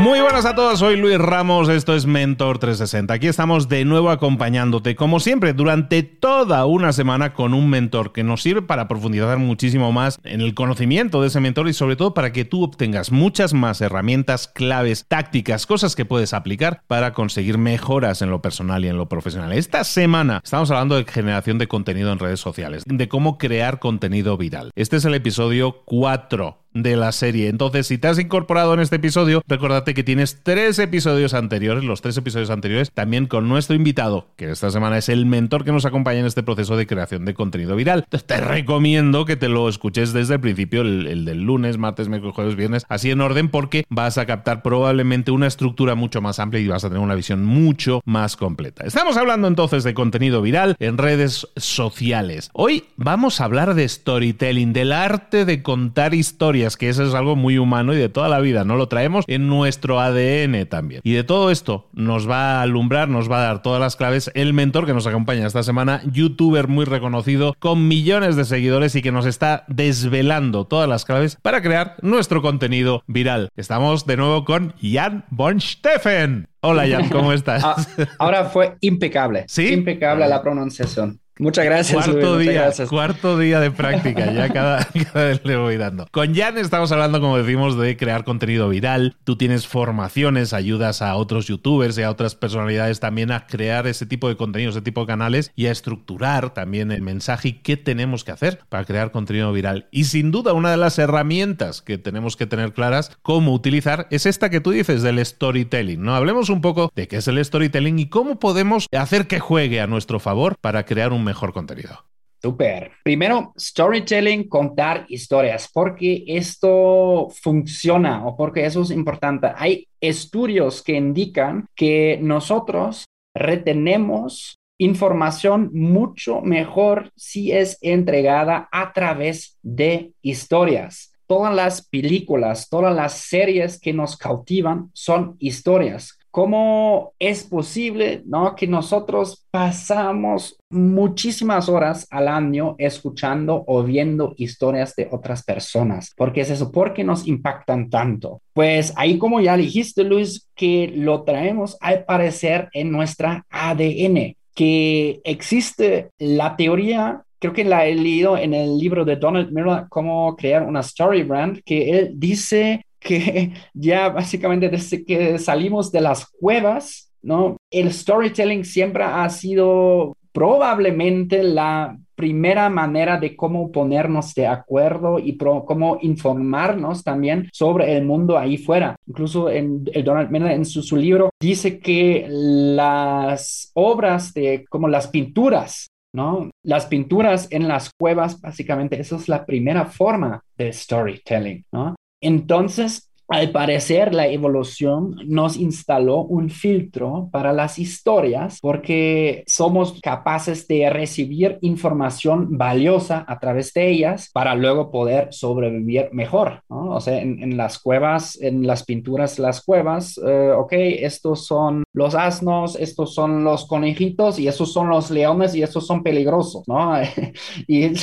Muy buenas a todos, soy Luis Ramos, esto es Mentor 360. Aquí estamos de nuevo acompañándote, como siempre, durante toda una semana con un mentor que nos sirve para profundizar muchísimo más en el conocimiento de ese mentor y sobre todo para que tú obtengas muchas más herramientas, claves, tácticas, cosas que puedes aplicar para conseguir mejoras en lo personal y en lo profesional. Esta semana estamos hablando de generación de contenido en redes sociales, de cómo crear contenido viral. Este es el episodio 4 de la serie. Entonces, si te has incorporado en este episodio, recordate que tienes tres episodios anteriores, los tres episodios anteriores, también con nuestro invitado, que esta semana es el mentor que nos acompaña en este proceso de creación de contenido viral. Entonces, te recomiendo que te lo escuches desde el principio, el, del lunes, martes, miércoles, jueves, viernes, así en orden, porque vas a captar probablemente una estructura mucho más amplia y vas a tener una visión mucho más completa. Estamos hablando entonces de contenido viral en redes sociales. Hoy vamos a hablar de storytelling, del arte de contar historias que eso es algo muy humano y de toda la vida, ¿no? Lo traemos en nuestro ADN también. Y de todo esto nos va a alumbrar, nos va a dar todas las claves el mentor que nos acompaña esta semana, youtuber muy reconocido, con millones de seguidores y que nos está desvelando todas las claves para crear nuestro contenido viral. Estamos de nuevo con Jan von Steffen. Hola Jan, ¿cómo estás? Ah, ahora fue impecable. ¿Sí? Impecable la pronunciación. Muchas gracias. Cuarto día, cuarto día de práctica, ya cada, vez le voy dando. Con Jan estamos hablando, como decimos, de crear contenido viral. Tú tienes formaciones, ayudas a otros youtubers y a otras personalidades también a crear ese tipo de contenido, ese tipo de canales y a estructurar también el mensaje y qué tenemos que hacer para crear contenido viral. Y sin duda, una de las herramientas que tenemos que tener claras cómo utilizar es esta que tú dices del storytelling. ¿no? Hablemos un poco de qué es el storytelling y cómo podemos hacer que juegue a nuestro favor para crear un mejor contenido? Super. Primero, storytelling, contar historias, porque esto funciona o porque eso es importante. Hay estudios que indican que nosotros retenemos información mucho mejor si es entregada a través de historias. Todas las películas, todas las series que nos cautivan son historias ¿Cómo es posible ¿no? que nosotros pasamos muchísimas horas al año escuchando o viendo historias de otras personas? Porque es eso, ¿por qué nos impactan tanto? Pues ahí como ya dijiste, Luis, que lo traemos al parecer en nuestra ADN, que existe la teoría creo que la he leído en el libro de Donald Miller, Cómo crear una story brand, que él dice que ya básicamente desde que salimos de las cuevas, ¿no? El storytelling siempre ha sido probablemente la primera manera de cómo ponernos de acuerdo y cómo informarnos también sobre el mundo ahí fuera. Incluso en, el Donald Miller en su, su, libro dice que las obras de como las pinturas ¿no? Las pinturas en las cuevas, básicamente, esa es la primera forma de storytelling, ¿no? Entonces, al parecer, la evolución nos instaló un filtro para las historias porque somos capaces de recibir información valiosa a través de ellas para luego poder sobrevivir mejor. O sea, en, las cuevas, en las pinturas las cuevas, eh, ok, estos son los asnos, estos son los conejitos y esos son los leones y estos son peligrosos, ¿no? y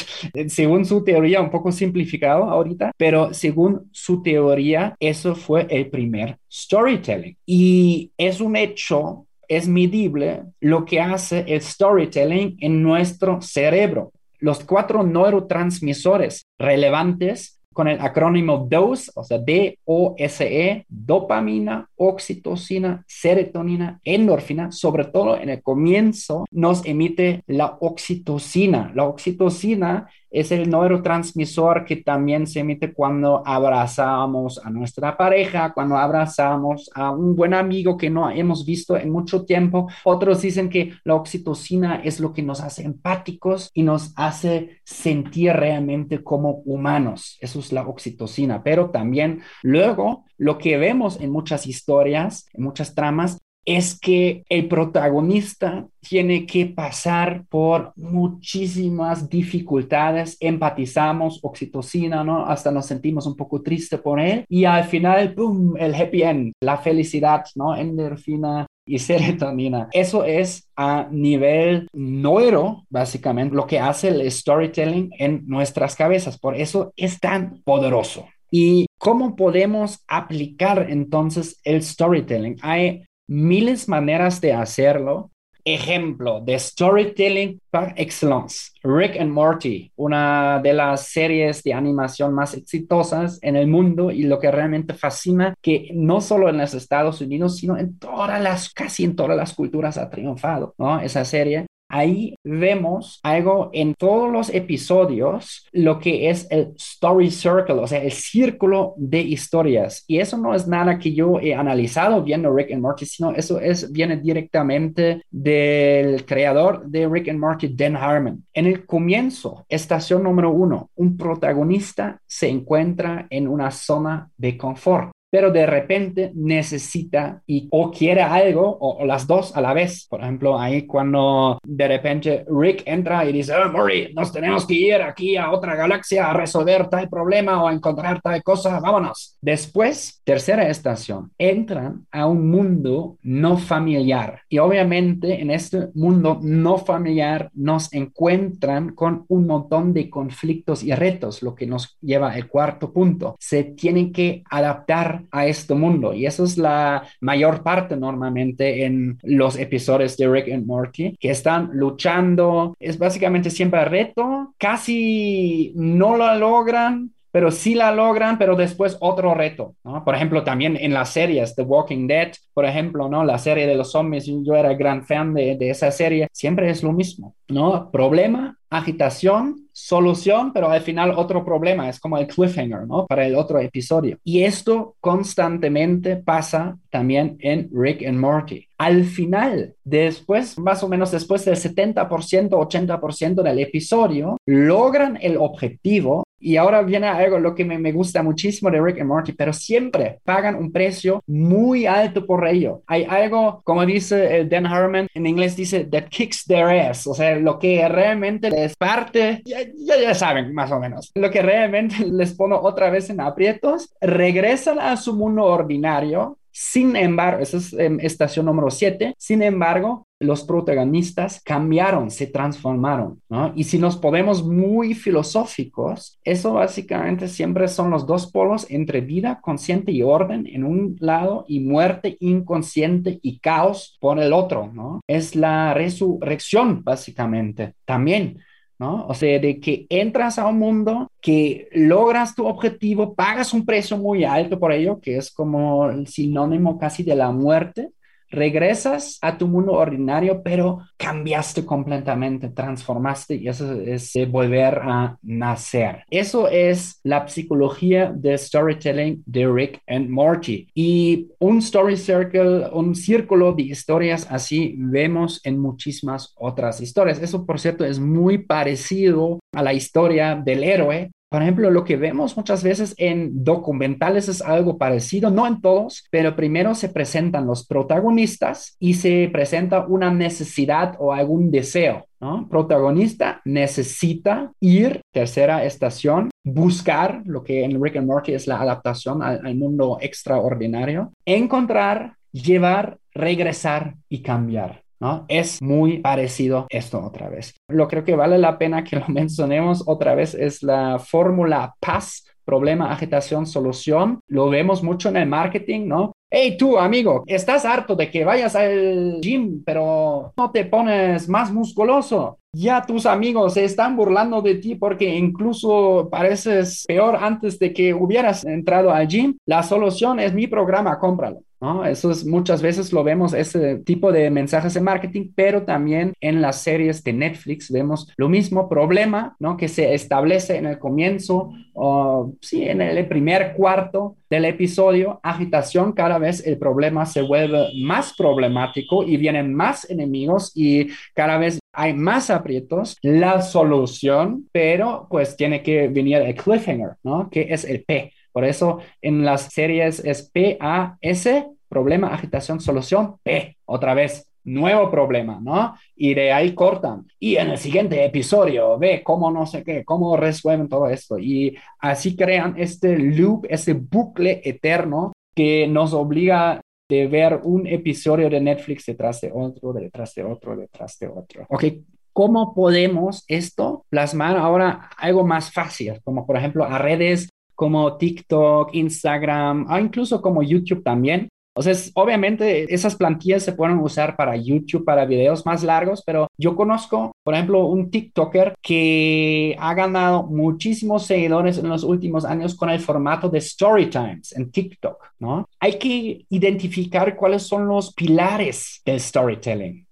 según su teoría, un poco simplificado ahorita, pero según su teoría, eso fue el primer storytelling. Y es un hecho, es medible lo que hace el storytelling en nuestro cerebro. Los cuatro neurotransmisores relevantes con el acrónimo DOSE, o sea, D-O-S-E, dopamina, oxitocina, serotonina, endorfina, sobre todo en el comienzo nos emite la oxitocina. La oxitocina es el neurotransmisor que también se emite cuando abrazamos a nuestra pareja, cuando abrazamos a un buen amigo que no hemos visto en mucho tiempo. Otros dicen que la oxitocina es lo que nos hace empáticos y nos hace sentir realmente como humanos. Eso es la oxitocina, pero también luego lo que vemos en muchas historias, en muchas tramas, es que el protagonista tiene que pasar por muchísimas dificultades, empatizamos, oxitocina, ¿no? Hasta nos sentimos un poco tristes por él y al final, ¡pum!, el happy end, la felicidad, ¿no? Endorfina y serotonina. Eso es a nivel neuro, básicamente, lo que hace el storytelling en nuestras cabezas. Por eso es tan poderoso. ¿Y cómo podemos aplicar entonces el storytelling? Hay miles maneras de hacerlo. Ejemplo de storytelling par excellence, Rick and Morty, una de las series de animación más exitosas en el mundo y lo que realmente fascina que no solo en los Estados Unidos, sino en todas las, casi en todas las culturas ha triunfado, ¿no? Esa serie Ahí vemos algo en todos los episodios, lo que es el story circle, o sea, el círculo de historias. Y eso no es nada que yo he analizado viendo Rick and Morty, sino eso es, viene directamente del creador de Rick and Morty, Dan Harmon. En el comienzo, estación número uno, un protagonista se encuentra en una zona de confort pero de repente necesita y o quiere algo o, las dos a la vez. Por ejemplo, ahí cuando de repente Rick entra y dice, oh, Murray, nos tenemos que ir aquí a otra galaxia a resolver tal problema o a encontrar tal cosa, vámonos. Después, tercera estación, entran a un mundo no familiar y obviamente en este mundo no familiar nos encuentran con un montón de conflictos y retos, lo que nos lleva al cuarto punto. Se tienen que adaptar a este mundo. Y eso es la mayor parte normalmente en los episodios de Rick and Morty, que están luchando. Es básicamente siempre reto, casi no lo logran, pero sí la logran, pero después otro reto, ¿no? Por ejemplo, también en las series, The Walking Dead, por ejemplo, ¿no? La serie de los zombies, yo era gran fan de, de esa serie, siempre es lo mismo, ¿no? Problema, agitación, solución, pero al final otro problema, es como el cliffhanger, ¿no? Para el otro episodio. Y esto constantemente pasa también en Rick and Morty. Al final, después, más o menos después del 70%, 80% del episodio, logran el objetivo y ahora viene algo lo que me, me, gusta muchísimo de Rick and Morty, pero siempre pagan un precio muy alto por ello. Hay algo, como dice el Dan Harmon, en inglés dice, that kicks their ass, o sea, lo que realmente les parte, ya, ya, ya saben más o menos, lo que realmente les pone otra vez en aprietos, regresan a su mundo ordinario sin embargo, esa es em, estación número 7. Sin embargo, los protagonistas cambiaron, se transformaron, ¿no? Y si nos podemos muy filosóficos, eso básicamente siempre son los dos polos entre vida consciente y orden en un lado y muerte inconsciente y caos por el otro, ¿no? Es la resurrección, básicamente, también. ¿No? O sea, de que entras a un mundo que logras tu objetivo, pagas un precio muy alto por ello, que es como el sinónimo casi de la muerte, regresas a tu mundo ordinario, pero cambiaste completamente, transformaste y eso es volver a nacer. Eso es la psicología de storytelling de Rick and Morty. Y un story circle, un círculo de historias así vemos en muchísimas otras historias. Eso, por cierto, es muy parecido a la historia del héroe por ejemplo, lo que vemos muchas veces en documentales es algo parecido, no en todos, pero primero se presentan los protagonistas y se presenta una necesidad o algún deseo. ¿no? Protagonista necesita ir, tercera estación, buscar lo que en Rick and Morty es la adaptación al, al mundo extraordinario, encontrar, llevar, regresar y cambiar. ¿No? Es muy parecido esto otra vez. Lo creo que vale la pena que lo mencionemos otra vez es la fórmula PAS, problema, agitación, solución. Lo vemos mucho en el marketing, ¿no? Hey, tú, amigo, estás harto de que vayas al gym, pero no te pones más musculoso. Ya tus amigos se están burlando de ti porque incluso pareces peor antes de que hubieras entrado al gym. La solución es mi programa, cómpralo. ¿no? Eso es, muchas veces lo vemos, ese tipo de mensajes de marketing, pero también en las series de Netflix vemos lo mismo problema, ¿no? Que se establece en el comienzo, o sí, en el primer cuarto del episodio, agitación, cada vez el problema se vuelve más problemático y vienen más enemigos y cada vez hay más aprietos, la solución, pero pues tiene que venir el cliffhanger, ¿no? Que es el P. Por eso en las series es P-A-S, problema, agitación, solución, P, otra vez, nuevo problema, ¿no? Y de ahí cortan. Y en el siguiente episodio, ve cómo no sé qué, cómo resuelven todo esto. Y así crean este loop, ese bucle eterno que nos obliga de ver un episodio de Netflix detrás de otro, detrás de otro, detrás de otro. Ok, ¿cómo podemos esto plasmar ahora algo más fácil? Como por ejemplo a redes como TikTok, Instagram, o incluso como YouTube también. O sea, obviamente esas plantillas se pueden usar para YouTube, para videos más largos, pero yo conozco, por ejemplo, un TikToker que ha ganado muchísimos seguidores en los últimos años con el formato de Story Times en TikTok, ¿no? Hay que identificar cuáles son los pilares del storytelling,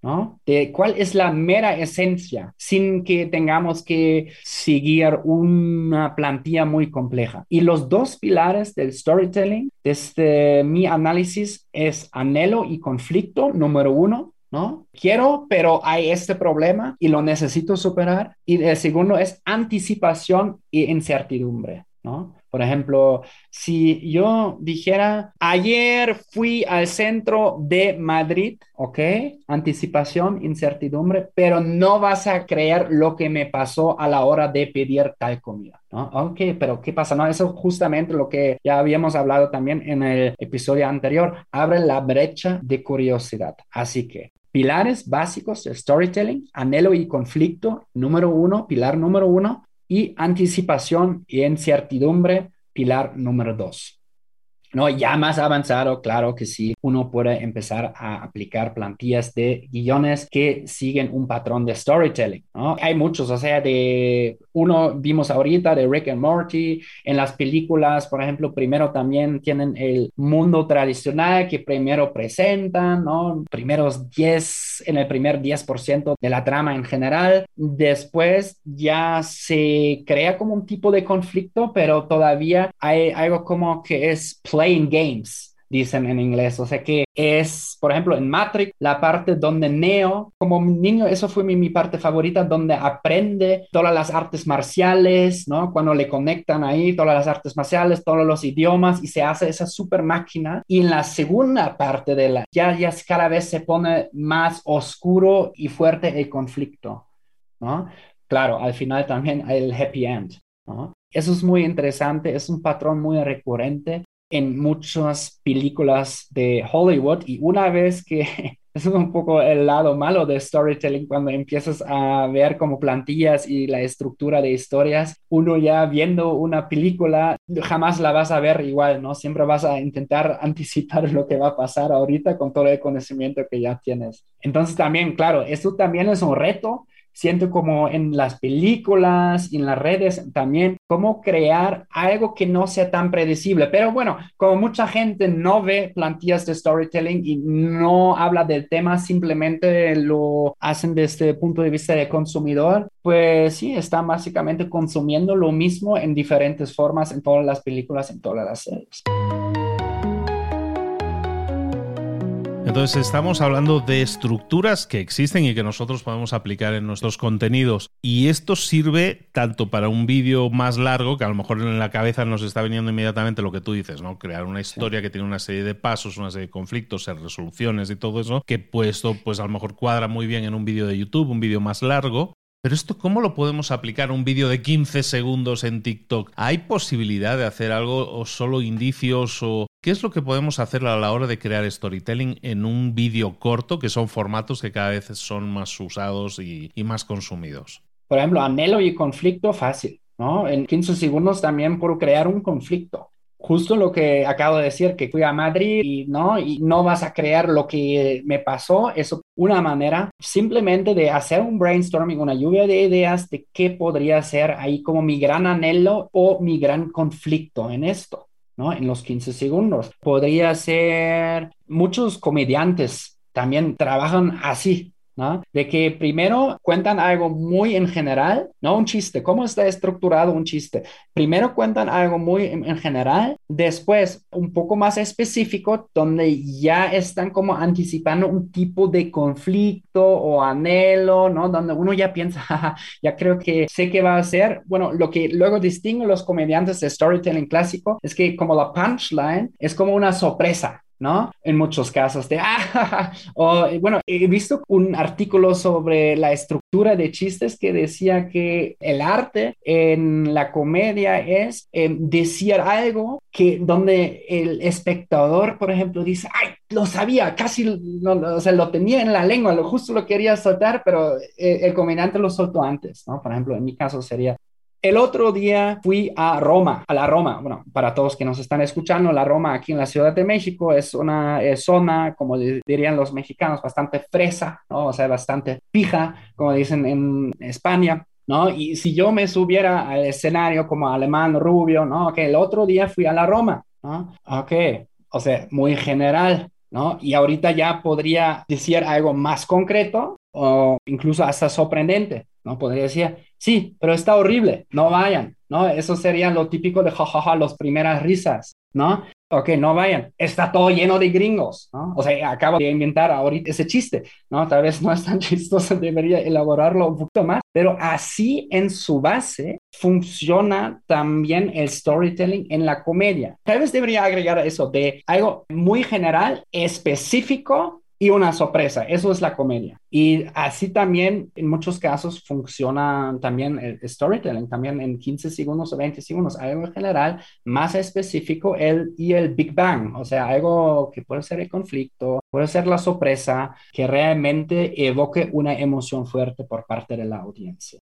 De cuál es la mera esencia, sin que tengamos que seguir una plantilla muy compleja. Y los dos pilares del storytelling, desde mi análisis, es anhelo y conflicto, número uno, ¿no? Quiero, pero hay este problema y lo necesito superar. Y el segundo es anticipación y incertidumbre. Por ejemplo, si yo dijera, ayer fui al centro de Madrid, ¿ok? Anticipación, incertidumbre, pero no vas a creer lo que me pasó a la hora de pedir tal comida, ¿no? Ok, pero ¿qué pasa? No, eso es justamente lo que ya habíamos hablado también en el episodio anterior, abre la brecha de curiosidad. Así que pilares básicos de storytelling, anhelo y conflicto, número uno, pilar número uno, y anticipación y incertidumbre, pilar número dos. No, ya más avanzado, claro que sí, uno puede empezar a aplicar plantillas de guiones que siguen un patrón de storytelling, ¿no? Hay muchos, o sea, de uno vimos ahorita de Rick and Morty, en las películas, por ejemplo, primero también tienen el mundo tradicional que primero presentan, ¿no? Primeros 10, en el primer 10% de la trama en general, después ya se crea como un tipo de conflicto, pero todavía hay algo como que es play playing games, dicen en inglés. O sea que es, por ejemplo, en Matrix, la parte donde Neo, como niño, eso fue mi, mi, parte favorita, donde aprende todas las artes marciales, ¿no? Cuando le conectan ahí todas las artes marciales, todos los idiomas y se hace esa super máquina. Y en la segunda parte de la, ya, ya cada vez se pone más oscuro y fuerte el conflicto, ¿no? Claro, al final también el happy end, ¿no? Eso es muy interesante, es un patrón muy recurrente en muchas películas de Hollywood y una vez que es un poco el lado malo de storytelling cuando empiezas a ver como plantillas y la estructura de historias, uno ya viendo una película jamás la vas a ver igual, ¿no? Siempre vas a intentar anticipar lo que va a pasar ahorita con todo el conocimiento que ya tienes. Entonces también, claro, esto también es un reto siento como en las películas y en las redes también, cómo crear algo que no sea tan predecible. Pero bueno, como mucha gente no ve plantillas de storytelling y no habla del tema, simplemente lo hacen desde el punto de vista de consumidor, pues sí, están básicamente consumiendo lo mismo en diferentes formas en todas las películas, en todas las series. Entonces estamos hablando de estructuras que existen y que nosotros podemos aplicar en nuestros contenidos. Y esto sirve tanto para un vídeo más largo, que a lo mejor en la cabeza nos está viniendo inmediatamente lo que tú dices, ¿no? Crear una historia que tiene una serie de pasos, una serie de conflictos, resoluciones y todo eso, que puesto, pues a lo mejor cuadra muy bien en un vídeo de YouTube, un vídeo más largo. Pero esto, ¿cómo lo podemos aplicar un vídeo de 15 segundos en TikTok? ¿Hay posibilidad de hacer algo o solo indicios o qué es lo que podemos hacer a la hora de crear storytelling en un vídeo corto, que son formatos que cada vez son más usados y, y más consumidos? Por ejemplo, anhelo y conflicto fácil, ¿no? En 15 segundos también puedo crear un conflicto justo lo que acabo de decir, que fui a Madrid y no, y no vas a creer lo que me pasó. Eso, una manera simplemente de hacer un brainstorming, una lluvia de ideas de qué podría ser ahí como mi gran anhelo o mi gran conflicto en esto, ¿no? En los 15 segundos. Podría ser muchos comediantes también trabajan así, de que primero cuentan algo muy en general, no un chiste, cómo está estructurado un chiste. Primero cuentan algo muy en, general, después un poco más específico, donde ya están como anticipando un tipo de conflicto o anhelo, ¿no? Donde uno ya piensa, ya creo que sé qué va a ser. Bueno, lo que luego distingue los comediantes de storytelling clásico es que como la punchline es como una sorpresa, ¿no? En muchos casos de, ah, o bueno, he visto un artículo sobre la estructura de chistes que decía que el arte en la comedia es eh, decir algo que donde el espectador, por ejemplo, dice, ay, lo sabía, casi, o sea, lo tenía en la lengua, lo justo lo quería soltar, pero eh, el comediante lo soltó antes, ¿no? Por ejemplo, en mi caso sería, el otro día fui a Roma, a la Roma. Bueno, para todos que nos están escuchando, la Roma aquí en la Ciudad de México es una zona, como dirían los mexicanos, bastante fresa. O sea, bastante pija, como dicen en España. ¿No? Y si yo me subiera al escenario como alemán rubio, ¿no? Que el otro día fui a la Roma, ¿no? Ok, o sea, muy general, ¿no? Y ahorita ya podría decir algo más concreto o incluso hasta sorprendente, ¿no? Podría decir, sí, pero está horrible, no vayan, ¿no? Eso sería lo típico de jajaja, las primeras risas, ¿no? Ok, no vayan, está todo lleno de gringos, ¿no? O sea, acabo de inventar ahorita ese chiste, ¿no? Tal vez no es tan chistoso, debería elaborarlo un poquito más, pero así en su base funciona también el storytelling en la comedia. Tal vez debería agregar eso de algo muy general, específico, y una sorpresa. Eso es la comedia. Y así también en muchos casos funciona también el storytelling, también en 15 segundos o 20 segundos, algo en general más específico el, y el Big Bang, o sea, algo que puede ser el conflicto, puede ser la sorpresa, que realmente evoque una emoción fuerte por parte de la audiencia.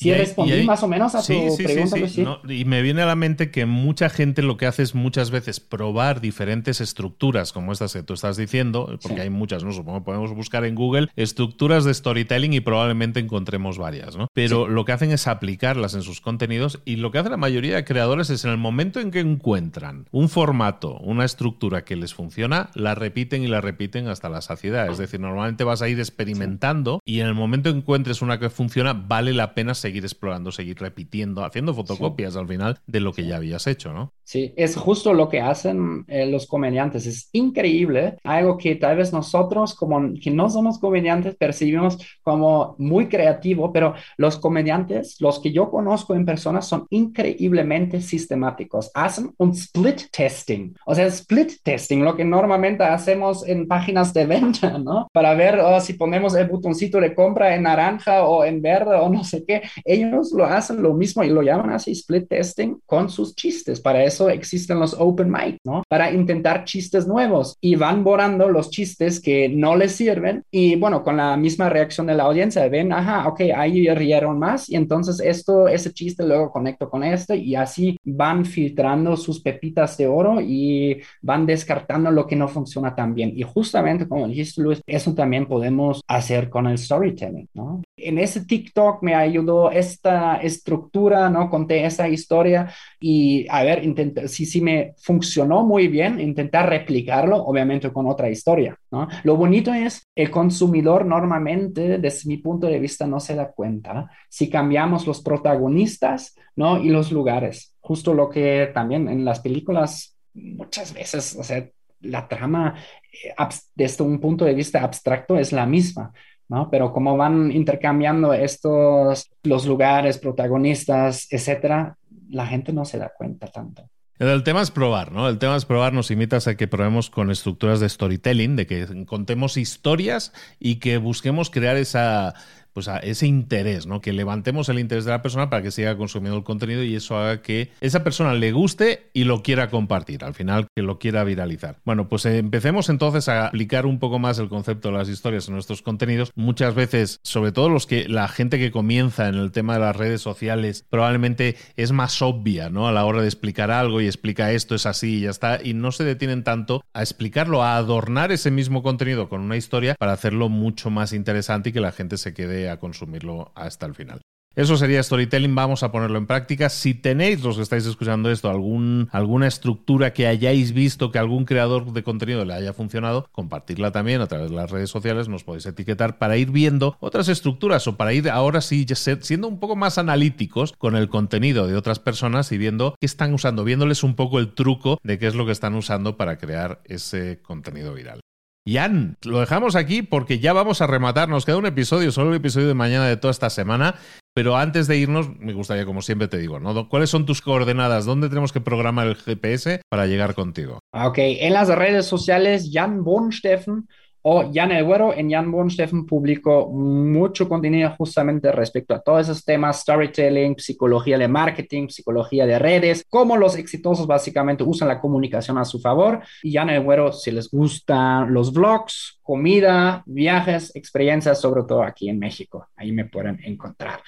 Si respondí más o menos a tu pregunta, sí, y me viene a la mente que mucha gente lo que hace es muchas veces probar diferentes estructuras como estas que tú estás diciendo, porque hay muchas, ¿no? Supongo que podemos buscar en Google estructuras de storytelling y probablemente encontremos varias, ¿no? Pero lo que hacen es aplicarlas en sus contenidos y lo que hace la mayoría de creadores es en el momento en que encuentran un formato, una estructura que les funciona, la repiten y la repiten hasta la saciedad. Es decir, normalmente vas a ir experimentando y en el momento en que encuentres una que funciona, vale la pena seguir seguir explorando, seguir repitiendo, haciendo fotocopias al final de lo que ya habías hecho, ¿no? Sí, es justo lo que hacen eh, los comediantes. Es increíble, algo que tal vez nosotros, como que no somos comediantes, percibimos como muy creativo, pero los comediantes, los que yo conozco en persona, son increíblemente sistemáticos. Hacen un split testing, o sea, split testing, lo que normalmente hacemos en páginas de venta, ¿no? Para ver oh, si ponemos el botoncito de compra en naranja o en verde o no sé qué ellos lo hacen lo mismo y lo llaman así split testing con sus chistes. Para eso existen los open mic, ¿no? Para intentar chistes nuevos y van borrando los chistes que no les sirven y bueno, con la misma reacción de la audiencia, ven, ajá, ok, ahí rieron más y entonces esto, ese chiste luego conecto con este y así van filtrando sus pepitas de oro y van descartando lo que no funciona tan bien. Y justamente como dijiste Luis, eso también podemos hacer con el storytelling, ¿no? en ese TikTok me ayudó esta estructura, ¿no? Conté esa historia y, a ver, intenté, si, si me funcionó muy bien, intentar replicarlo, obviamente con otra historia. Lo bonito es, el consumidor normalmente, desde mi punto de vista, no se da cuenta si cambiamos los protagonistas, ¿no? Y los lugares. Justo lo que también en las películas muchas veces, o sea, la trama eh, desde un punto de vista abstracto es la misma, ¿no? Pero como van intercambiando estos, los lugares, protagonistas, etcétera, la gente no se da cuenta tanto. El tema es probar, ¿no? El tema es probar, nos invitas a que probemos con estructuras de storytelling, de que contemos historias y que busquemos crear esa, pues a ese interés, ¿no? Que levantemos el interés de la persona para que siga consumiendo el contenido y eso haga que esa persona le guste y lo quiera compartir, al final que lo quiera viralizar. Bueno, pues eh, empecemos entonces a aplicar un poco más el concepto de las historias en nuestros contenidos. Muchas veces, sobre todo los que la gente que comienza en el tema de las redes sociales, probablemente es más obvia, ¿no? A la hora de explicar algo y explica esto es así y ya está, y no se detienen tanto a explicarlo, a adornar ese mismo contenido con una historia para hacerlo mucho más interesante y que la gente se quede a consumirlo hasta el final. Eso sería storytelling, vamos a ponerlo en práctica. Si tenéis, los que estáis escuchando esto, alguna estructura que hayáis visto que algún creador de contenido le haya funcionado, compartirla también a través de las redes sociales, nos podéis etiquetar para ir viendo otras estructuras o para ir ahora sí siendo un poco más analíticos con el contenido de otras personas y viendo qué están usando, viéndoles un poco el truco de qué es lo que están usando para crear ese contenido viral. Jan, lo dejamos aquí porque ya vamos a rematar. Nos queda un episodio, solo el episodio de mañana de toda esta semana. Pero antes de irnos, me gustaría, como siempre te digo, ¿no? ¿Cuáles son tus coordenadas? ¿Dónde tenemos que programar el GPS para llegar contigo? Ok, en las redes sociales, Jan Bonsteffen o Jan El Güero. En Jan Bonsteffen publico mucho contenido justamente respecto a todos esos temas, storytelling, psicología de marketing, psicología de redes, cómo los exitosos básicamente usan la comunicación a su favor. Y Jan El Güero, si les gustan los vlogs, comida, viajes, experiencias, sobre todo aquí en México. Ahí me pueden encontrar.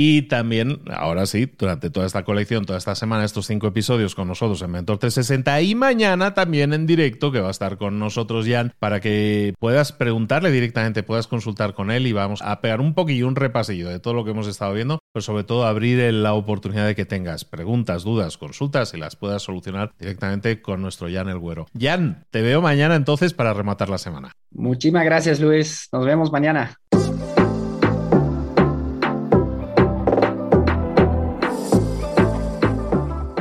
Y también, ahora sí, durante toda esta colección, toda esta semana, estos cinco episodios con nosotros en Mentor 360 y mañana también en directo, que va a estar con nosotros Jan, para que puedas preguntarle directamente, puedas consultar con él y vamos a pegar un poquillo, un repasillo de todo lo que hemos estado viendo, pero sobre todo abrir la oportunidad de que tengas preguntas, dudas, consultas y las puedas solucionar directamente con nuestro Jan el Güero. Jan, te veo mañana entonces para rematar la semana. Muchísimas gracias, Luis. Nos vemos mañana.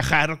viajar